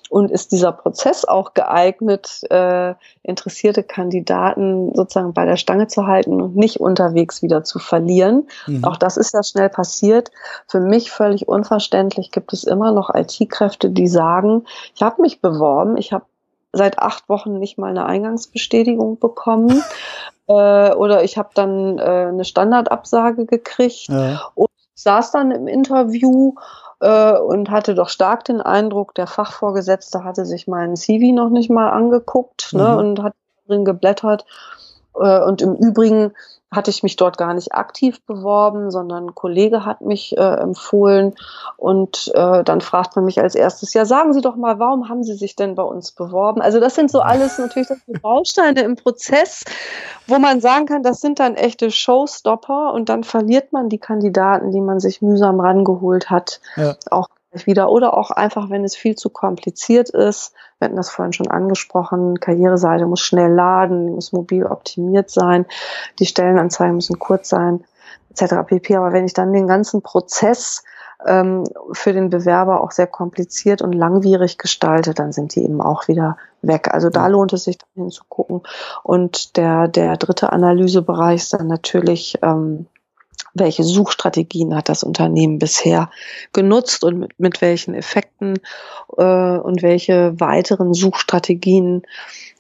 Speaker 2: und ist dieser Prozess auch geeignet, äh, interessierte Kandidaten sozusagen bei der Stange zu halten und nicht unterwegs wieder zu verlieren. Mhm. Auch das ist ja schnell passiert. Für mich völlig unverständlich gibt es immer noch IT-Kräfte, die sagen, ich habe mich beworben, ich habe seit acht Wochen nicht mal eine Eingangsbestätigung bekommen äh, oder ich habe dann äh, eine Standardabsage gekriegt ja. und saß dann im Interview äh, und hatte doch stark den Eindruck, der Fachvorgesetzte hatte sich meinen CV noch nicht mal angeguckt ne, mhm. und hat drin geblättert. Äh, und im Übrigen hatte ich mich dort gar nicht aktiv beworben, sondern ein Kollege hat mich äh, empfohlen und äh, dann fragt man mich als erstes, ja, sagen Sie doch mal, warum haben Sie sich denn bei uns beworben? Also das sind so alles natürlich Bausteine im Prozess, wo man sagen kann, das sind dann echte Showstopper und dann verliert man die Kandidaten, die man sich mühsam rangeholt hat, ja. auch wieder oder auch einfach, wenn es viel zu kompliziert ist. Wir hatten das vorhin schon angesprochen. Karriereseite muss schnell laden, muss mobil optimiert sein, die Stellenanzeigen müssen kurz sein, etc. pp. Aber wenn ich dann den ganzen Prozess ähm, für den Bewerber auch sehr kompliziert und langwierig gestalte, dann sind die eben auch wieder weg. Also da lohnt es sich dann hinzugucken. Und der, der dritte Analysebereich ist dann natürlich ähm, welche Suchstrategien hat das Unternehmen bisher genutzt und mit, mit welchen Effekten äh, und welche weiteren Suchstrategien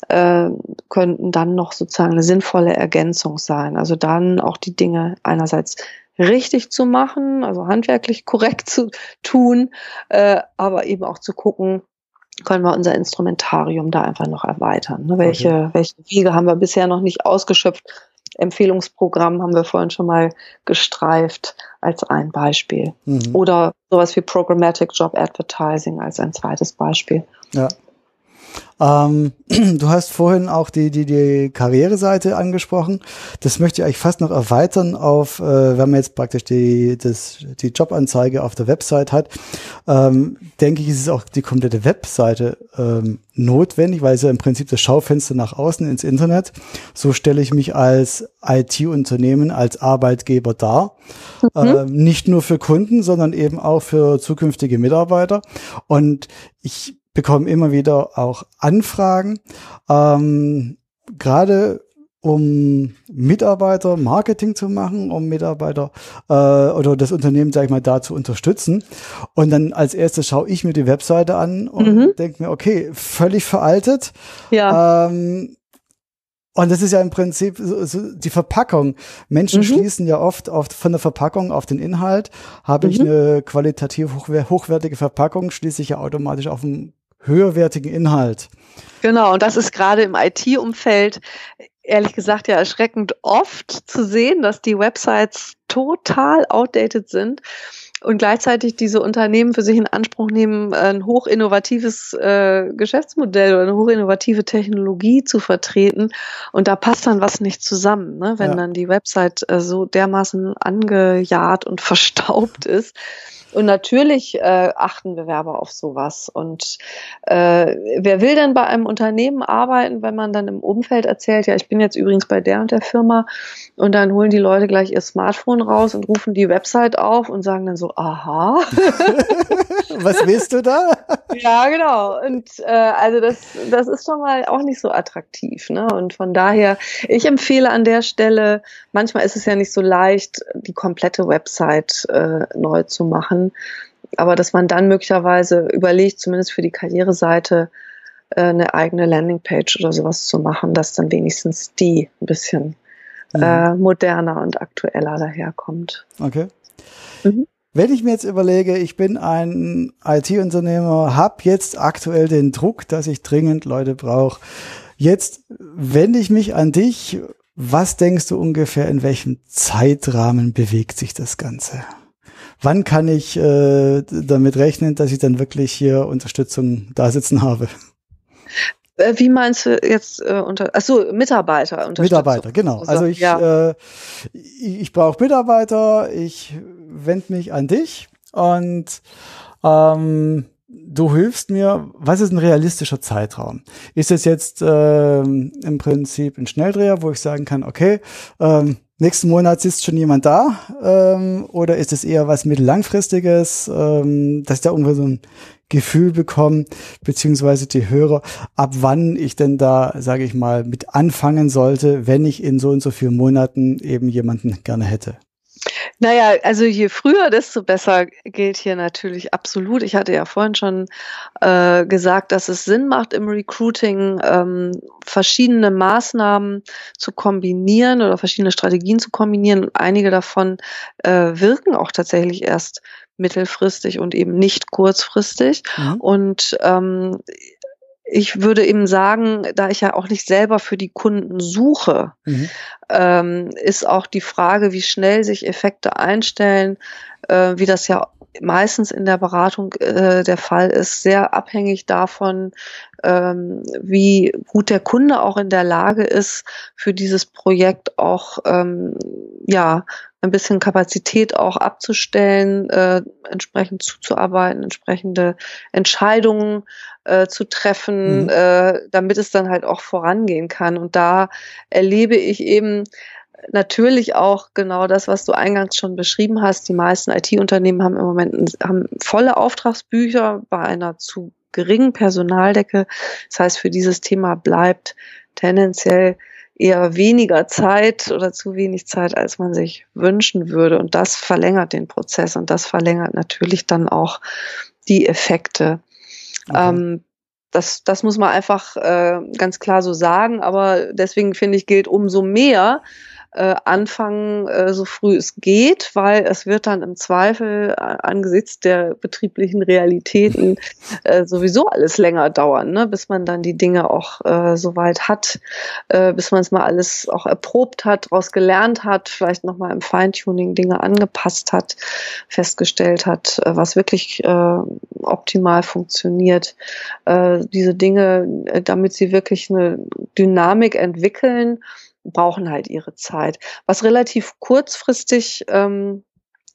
Speaker 2: äh, könnten dann noch sozusagen eine sinnvolle Ergänzung sein. Also dann auch die Dinge einerseits richtig zu machen, also handwerklich korrekt zu tun, äh, aber eben auch zu gucken, können wir unser Instrumentarium da einfach noch erweitern. Ne? Welche, okay. welche Wege haben wir bisher noch nicht ausgeschöpft? Empfehlungsprogramm haben wir vorhin schon mal gestreift als ein Beispiel. Mhm. Oder sowas wie Programmatic Job Advertising als ein zweites Beispiel.
Speaker 1: Ja. Ähm, du hast vorhin auch die, die, die Karriereseite angesprochen. Das möchte ich eigentlich fast noch erweitern auf, äh, wenn man jetzt praktisch die, das, die Jobanzeige auf der Website hat, ähm, denke ich, ist es auch die komplette Webseite ähm, notwendig, weil es ja im Prinzip das Schaufenster nach außen ins Internet. So stelle ich mich als IT-Unternehmen, als Arbeitgeber dar. Mhm. Äh, nicht nur für Kunden, sondern eben auch für zukünftige Mitarbeiter. Und ich bekomme immer wieder auch Anfragen, ähm, gerade um Mitarbeiter Marketing zu machen, um Mitarbeiter äh, oder das Unternehmen, sag ich mal, da zu unterstützen. Und dann als erstes schaue ich mir die Webseite an und mhm. denke mir, okay, völlig veraltet. Ja. Ähm, und das ist ja im Prinzip so, so die Verpackung. Menschen mhm. schließen ja oft, oft von der Verpackung auf den Inhalt. Habe mhm. ich eine qualitativ hochwertige Verpackung, schließe ich ja automatisch auf einen höherwertigen Inhalt.
Speaker 2: Genau, und das ist gerade im IT-Umfeld ehrlich gesagt ja erschreckend oft zu sehen, dass die Websites total outdated sind und gleichzeitig diese Unternehmen für sich in Anspruch nehmen, ein hochinnovatives äh, Geschäftsmodell oder eine hochinnovative Technologie zu vertreten. Und da passt dann was nicht zusammen, ne? wenn ja. dann die Website äh, so dermaßen angejahrt und verstaubt ist. Und natürlich äh, achten Bewerber auf sowas. Und äh, wer will denn bei einem Unternehmen arbeiten, wenn man dann im Umfeld erzählt, ja, ich bin jetzt übrigens bei der und der Firma und dann holen die Leute gleich ihr Smartphone raus und rufen die Website auf und sagen dann so, aha.
Speaker 1: Was willst du da?
Speaker 2: ja, genau. Und äh, also das, das ist schon mal auch nicht so attraktiv. Ne? Und von daher, ich empfehle an der Stelle, manchmal ist es ja nicht so leicht, die komplette Website äh, neu zu machen. Aber dass man dann möglicherweise überlegt, zumindest für die Karriereseite, äh, eine eigene Landingpage oder sowas zu machen, dass dann wenigstens die ein bisschen mhm. äh, moderner und aktueller daherkommt.
Speaker 1: Okay. Mhm. Wenn ich mir jetzt überlege, ich bin ein IT-Unternehmer, habe jetzt aktuell den Druck, dass ich dringend Leute brauche. Jetzt wende ich mich an dich. Was denkst du ungefähr, in welchem Zeitrahmen bewegt sich das Ganze? Wann kann ich äh, damit rechnen, dass ich dann wirklich hier Unterstützung da sitzen habe?
Speaker 2: Äh, wie meinst du jetzt äh, unter achso, Mitarbeiter
Speaker 1: Mitarbeiter, genau. Also ich, ja. äh, ich, ich brauche Mitarbeiter, ich wende mich an dich und ähm, du hilfst mir, was ist ein realistischer Zeitraum? Ist es jetzt ähm, im Prinzip ein Schnelldreher, wo ich sagen kann, okay, ähm, nächsten Monat sitzt schon jemand da? Ähm, oder ist es eher was mittellangfristiges, ähm, dass da irgendwie so ein Gefühl bekomme, beziehungsweise die Hörer, ab wann ich denn da, sage ich mal, mit anfangen sollte, wenn ich in so und so vielen Monaten eben jemanden gerne hätte?
Speaker 2: Naja, also je früher, desto besser gilt hier natürlich absolut. Ich hatte ja vorhin schon äh, gesagt, dass es Sinn macht im Recruiting, ähm, verschiedene Maßnahmen zu kombinieren oder verschiedene Strategien zu kombinieren. einige davon äh, wirken auch tatsächlich erst mittelfristig und eben nicht kurzfristig. Mhm. Und ähm, ich würde eben sagen, da ich ja auch nicht selber für die Kunden suche, mhm. ähm, ist auch die Frage, wie schnell sich Effekte einstellen, äh, wie das ja meistens in der Beratung äh, der Fall ist, sehr abhängig davon, ähm, wie gut der Kunde auch in der Lage ist, für dieses Projekt auch ähm, ja ein bisschen Kapazität auch abzustellen, äh, entsprechend zuzuarbeiten, entsprechende Entscheidungen äh, zu treffen, mhm. äh, damit es dann halt auch vorangehen kann. Und da erlebe ich eben natürlich auch genau das, was du eingangs schon beschrieben hast. Die meisten IT-Unternehmen haben im Moment haben volle Auftragsbücher bei einer zu geringen Personaldecke. Das heißt, für dieses Thema bleibt tendenziell eher weniger Zeit oder zu wenig Zeit, als man sich wünschen würde. Und das verlängert den Prozess und das verlängert natürlich dann auch die Effekte. Okay. Ähm, das, das muss man einfach äh, ganz klar so sagen, aber deswegen finde ich, gilt umso mehr, äh, anfangen, äh, so früh es geht, weil es wird dann im Zweifel äh, angesichts der betrieblichen Realitäten äh, sowieso alles länger dauern, ne? bis man dann die Dinge auch äh, soweit hat, äh, bis man es mal alles auch erprobt hat, daraus gelernt hat, vielleicht nochmal im Feintuning Dinge angepasst hat, festgestellt hat, äh, was wirklich äh, optimal funktioniert. Äh, diese Dinge, äh, damit sie wirklich eine Dynamik entwickeln, brauchen halt ihre Zeit. Was relativ kurzfristig ähm,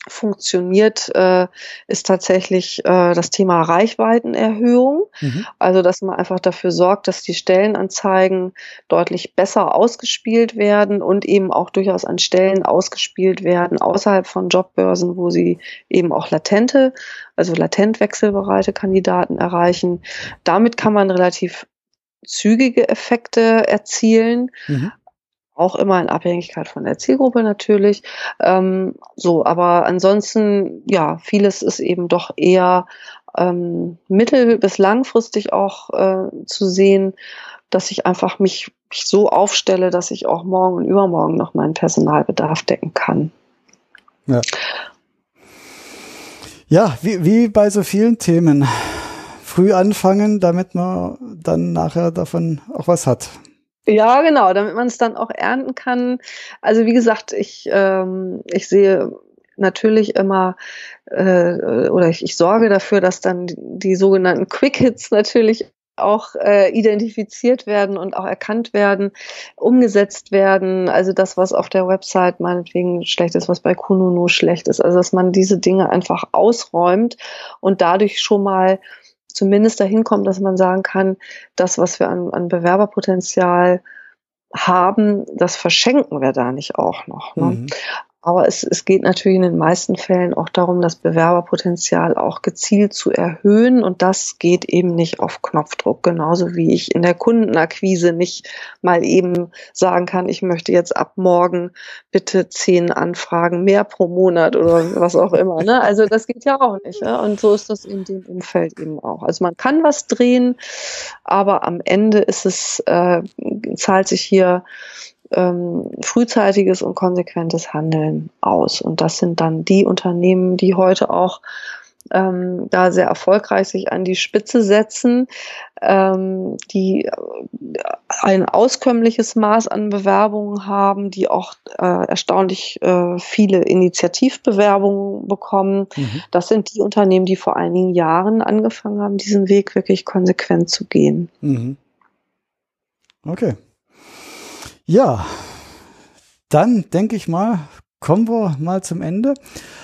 Speaker 2: funktioniert, äh, ist tatsächlich äh, das Thema Reichweitenerhöhung. Mhm. Also, dass man einfach dafür sorgt, dass die Stellenanzeigen deutlich besser ausgespielt werden und eben auch durchaus an Stellen ausgespielt werden außerhalb von Jobbörsen, wo sie eben auch latente, also latent wechselbereite Kandidaten erreichen. Damit kann man relativ zügige Effekte erzielen. Mhm auch immer in Abhängigkeit von der Zielgruppe natürlich. Ähm, so, aber ansonsten, ja, vieles ist eben doch eher ähm, mittel- bis langfristig auch äh, zu sehen, dass ich einfach mich, mich so aufstelle, dass ich auch morgen und übermorgen noch meinen Personalbedarf decken kann.
Speaker 1: Ja. Ja, wie, wie bei so vielen Themen. Früh anfangen, damit man dann nachher davon auch was hat.
Speaker 2: Ja, genau, damit man es dann auch ernten kann. Also wie gesagt, ich, ähm, ich sehe natürlich immer äh, oder ich, ich sorge dafür, dass dann die, die sogenannten Quick Hits natürlich auch äh, identifiziert werden und auch erkannt werden, umgesetzt werden. Also das, was auf der Website meinetwegen schlecht ist, was bei Kununu schlecht ist. Also dass man diese Dinge einfach ausräumt und dadurch schon mal zumindest dahin kommt, dass man sagen kann, das, was wir an, an Bewerberpotenzial haben, das verschenken wir da nicht auch noch. Ne? Mhm. Aber es, es geht natürlich in den meisten Fällen auch darum, das Bewerberpotenzial auch gezielt zu erhöhen. Und das geht eben nicht auf Knopfdruck, genauso wie ich in der Kundenakquise nicht mal eben sagen kann, ich möchte jetzt ab morgen bitte zehn Anfragen mehr pro Monat oder was auch immer. Ne? Also das geht ja auch nicht. Ne? Und so ist das in dem Umfeld eben auch. Also man kann was drehen, aber am Ende ist es, äh, zahlt sich hier ähm, frühzeitiges und konsequentes Handeln aus. Und das sind dann die Unternehmen, die heute auch ähm, da sehr erfolgreich sich an die Spitze setzen, ähm, die ein auskömmliches Maß an Bewerbungen haben, die auch äh, erstaunlich äh, viele Initiativbewerbungen bekommen. Mhm. Das sind die Unternehmen, die vor einigen Jahren angefangen haben, diesen Weg wirklich konsequent zu gehen. Mhm.
Speaker 1: Okay. Ja, dann denke ich mal, kommen wir mal zum Ende.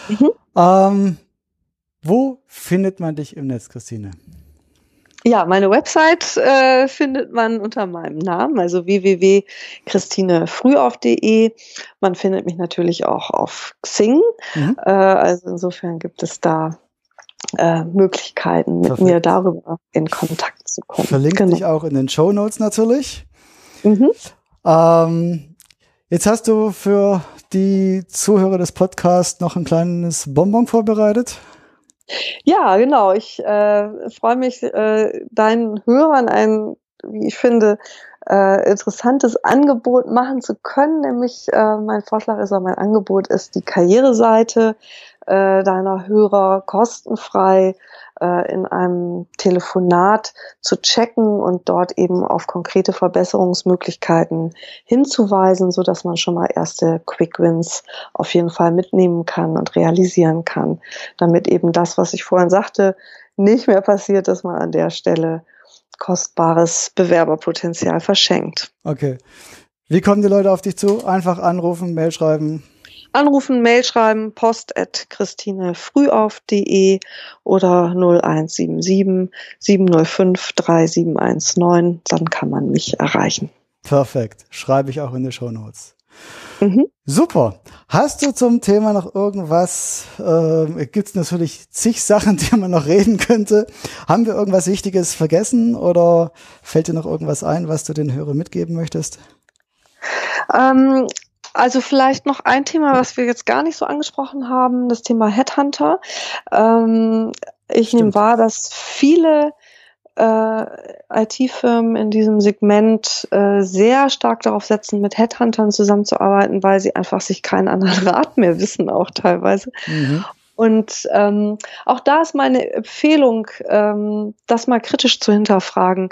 Speaker 1: Mhm. Ähm, wo findet man dich im Netz, Christine?
Speaker 2: Ja, meine Website äh, findet man unter meinem Namen, also www.christinefrühauf.de. Man findet mich natürlich auch auf Xing. Mhm. Äh, also insofern gibt es da äh, Möglichkeiten, mit Perfekt. mir darüber in Kontakt zu kommen.
Speaker 1: Verlinke genau. dich auch in den Show Notes natürlich. Mhm. Ähm, jetzt hast du für die Zuhörer des Podcasts noch ein kleines Bonbon vorbereitet.
Speaker 2: Ja, genau. Ich äh, freue mich, äh, deinen Hörern ein, wie ich finde, äh, interessantes Angebot machen zu können. Nämlich äh, mein Vorschlag ist, oder mein Angebot ist die Karriereseite äh, deiner Hörer kostenfrei äh, in einem Telefonat zu checken und dort eben auf konkrete Verbesserungsmöglichkeiten hinzuweisen, so dass man schon mal erste Quick Wins auf jeden Fall mitnehmen kann und realisieren kann, damit eben das, was ich vorhin sagte, nicht mehr passiert, dass man an der Stelle kostbares Bewerberpotenzial verschenkt.
Speaker 1: Okay. Wie kommen die Leute auf dich zu? Einfach anrufen, Mail schreiben,
Speaker 2: Anrufen, Mail schreiben, post at christinefrühauf.de oder 0177 705 3719, dann kann man mich erreichen.
Speaker 1: Perfekt. Schreibe ich auch in die Show Notes. Mhm. Super. Hast du zum Thema noch irgendwas? Äh, Gibt es natürlich zig Sachen, die man noch reden könnte. Haben wir irgendwas Wichtiges vergessen oder fällt dir noch irgendwas ein, was du den Hörern mitgeben möchtest?
Speaker 2: Ähm, also vielleicht noch ein Thema, was wir jetzt gar nicht so angesprochen haben, das Thema Headhunter. Ähm, ich Stimmt. nehme wahr, dass viele äh, IT-Firmen in diesem Segment äh, sehr stark darauf setzen, mit Headhuntern zusammenzuarbeiten, weil sie einfach sich keinen anderen Rat mehr wissen, auch teilweise. Mhm. Und ähm, auch da ist meine Empfehlung, ähm, das mal kritisch zu hinterfragen.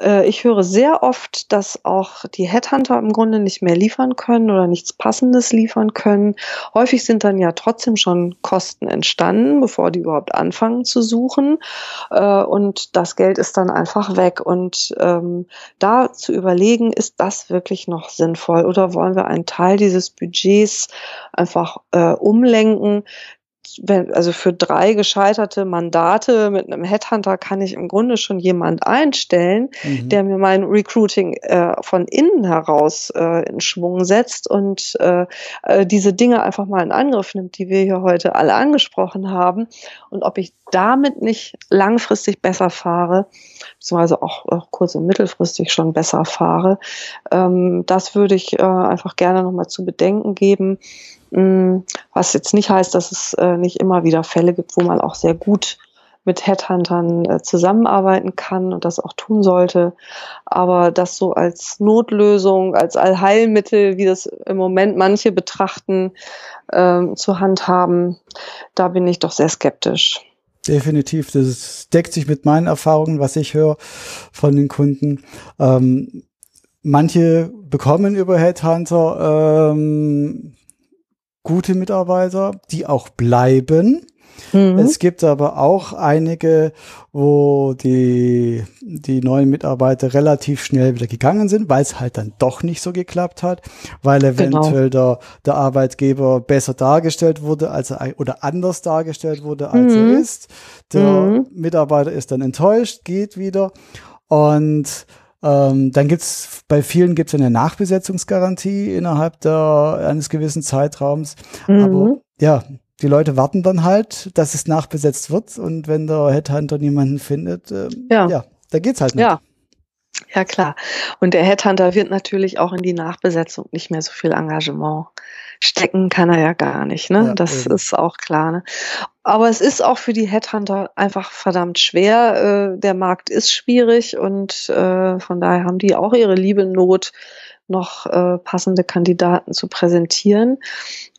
Speaker 2: Äh, ich höre sehr oft, dass auch die Headhunter im Grunde nicht mehr liefern können oder nichts Passendes liefern können. Häufig sind dann ja trotzdem schon Kosten entstanden, bevor die überhaupt anfangen zu suchen. Äh, und das Geld ist dann einfach weg. Und ähm, da zu überlegen, ist das wirklich noch sinnvoll oder wollen wir einen Teil dieses Budgets einfach äh, umlenken also für drei gescheiterte Mandate mit einem Headhunter kann ich im Grunde schon jemand einstellen, mhm. der mir mein Recruiting äh, von innen heraus äh, in Schwung setzt und äh, äh, diese Dinge einfach mal in Angriff nimmt, die wir hier heute alle angesprochen haben. Und ob ich damit nicht langfristig besser fahre, beziehungsweise auch, auch kurz- und mittelfristig schon besser fahre, ähm, das würde ich äh, einfach gerne nochmal zu bedenken geben. Mm, was jetzt nicht heißt, dass es äh, nicht immer wieder Fälle gibt, wo man auch sehr gut mit Headhuntern äh, zusammenarbeiten kann und das auch tun sollte. Aber das so als Notlösung, als Allheilmittel, wie das im Moment manche betrachten, ähm, zu handhaben, da bin ich doch sehr skeptisch.
Speaker 1: Definitiv, das deckt sich mit meinen Erfahrungen, was ich höre von den Kunden. Ähm, manche bekommen über Headhunter ähm, gute Mitarbeiter, die auch bleiben. Mhm. Es gibt aber auch einige, wo die, die neuen Mitarbeiter relativ schnell wieder gegangen sind, weil es halt dann doch nicht so geklappt hat, weil genau. eventuell genau. der, der Arbeitgeber besser dargestellt wurde, als er, oder anders dargestellt wurde, als mhm. er ist. Der mhm. Mitarbeiter ist dann enttäuscht, geht wieder und ähm, dann gibt's bei vielen gibt's eine Nachbesetzungsgarantie innerhalb der, eines gewissen Zeitraums. Mhm. Aber ja, die Leute warten dann halt, dass es nachbesetzt wird und wenn der Headhunter niemanden findet, äh, ja. ja, da geht's halt nicht.
Speaker 2: Ja. Ja, klar. Und der Headhunter wird natürlich auch in die Nachbesetzung nicht mehr so viel Engagement stecken kann er ja gar nicht. Ne? Ja, das eben. ist auch klar. Ne? Aber es ist auch für die Headhunter einfach verdammt schwer. Äh, der Markt ist schwierig und äh, von daher haben die auch ihre liebe Not, noch äh, passende Kandidaten zu präsentieren.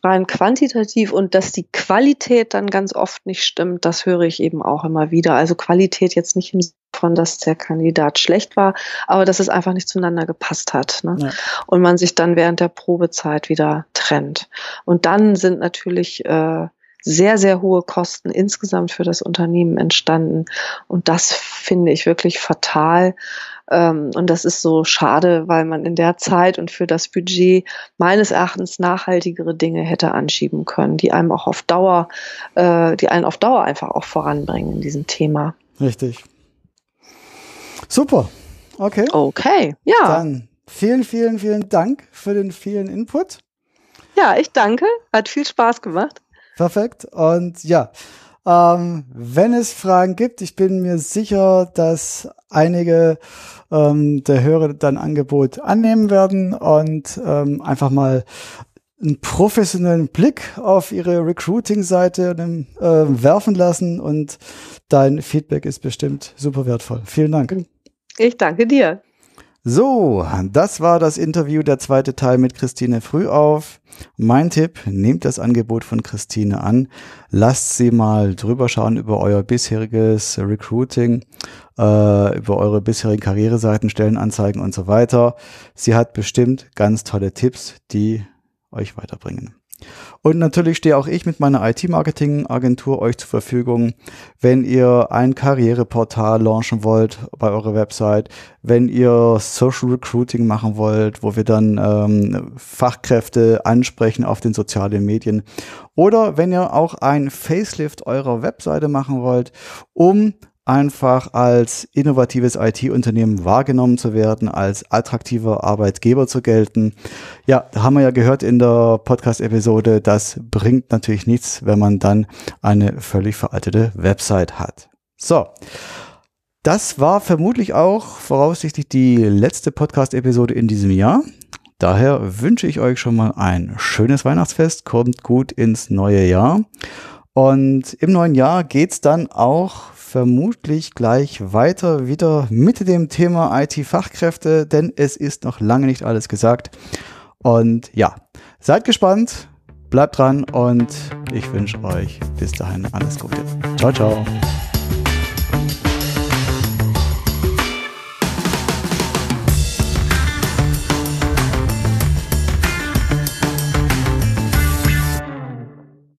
Speaker 2: Rein quantitativ und dass die Qualität dann ganz oft nicht stimmt, das höre ich eben auch immer wieder. Also Qualität jetzt nicht im Sinne von, dass der Kandidat schlecht war, aber dass es einfach nicht zueinander gepasst hat. Ne? Ja. Und man sich dann während der Probezeit wieder trennt. Und dann sind natürlich äh, sehr, sehr hohe Kosten insgesamt für das Unternehmen entstanden. Und das finde ich wirklich fatal. Ähm, und das ist so schade, weil man in der Zeit und für das Budget meines Erachtens nachhaltigere Dinge hätte anschieben können, die einem auch auf Dauer, äh, die einen auf Dauer einfach auch voranbringen in diesem Thema.
Speaker 1: Richtig. Super. Okay.
Speaker 2: Okay, ja.
Speaker 1: Dann vielen, vielen, vielen Dank für den vielen Input.
Speaker 2: Ja, ich danke. Hat viel Spaß gemacht.
Speaker 1: Perfekt. Und ja, ähm, wenn es Fragen gibt, ich bin mir sicher, dass einige ähm, der Hörer dann Angebot annehmen werden und ähm, einfach mal einen professionellen Blick auf ihre Recruiting-Seite äh, werfen lassen und dein Feedback ist bestimmt super wertvoll. Vielen Dank.
Speaker 2: Ich danke dir.
Speaker 1: So, das war das Interview, der zweite Teil mit Christine Frühauf. Mein Tipp, nehmt das Angebot von Christine an, lasst sie mal drüber schauen über euer bisheriges Recruiting, äh, über eure bisherigen Karriereseiten, Stellenanzeigen und so weiter. Sie hat bestimmt ganz tolle Tipps, die euch weiterbringen. Und natürlich stehe auch ich mit meiner IT-Marketing-Agentur euch zur Verfügung, wenn ihr ein Karriereportal launchen wollt bei eurer Website, wenn ihr Social Recruiting machen wollt, wo wir dann ähm, Fachkräfte ansprechen auf den sozialen Medien. Oder wenn ihr auch ein Facelift eurer Webseite machen wollt, um einfach als innovatives IT-Unternehmen wahrgenommen zu werden, als attraktiver Arbeitgeber zu gelten. Ja, haben wir ja gehört in der Podcast-Episode, das bringt natürlich nichts, wenn man dann eine völlig veraltete Website hat. So. Das war vermutlich auch voraussichtlich die letzte Podcast-Episode in diesem Jahr. Daher wünsche ich euch schon mal ein schönes Weihnachtsfest, kommt gut ins neue Jahr. Und im neuen Jahr geht's dann auch vermutlich gleich weiter wieder mit dem Thema IT-Fachkräfte, denn es ist noch lange nicht alles gesagt. Und ja, seid gespannt, bleibt dran und ich wünsche euch bis dahin alles Gute. Ciao, ciao.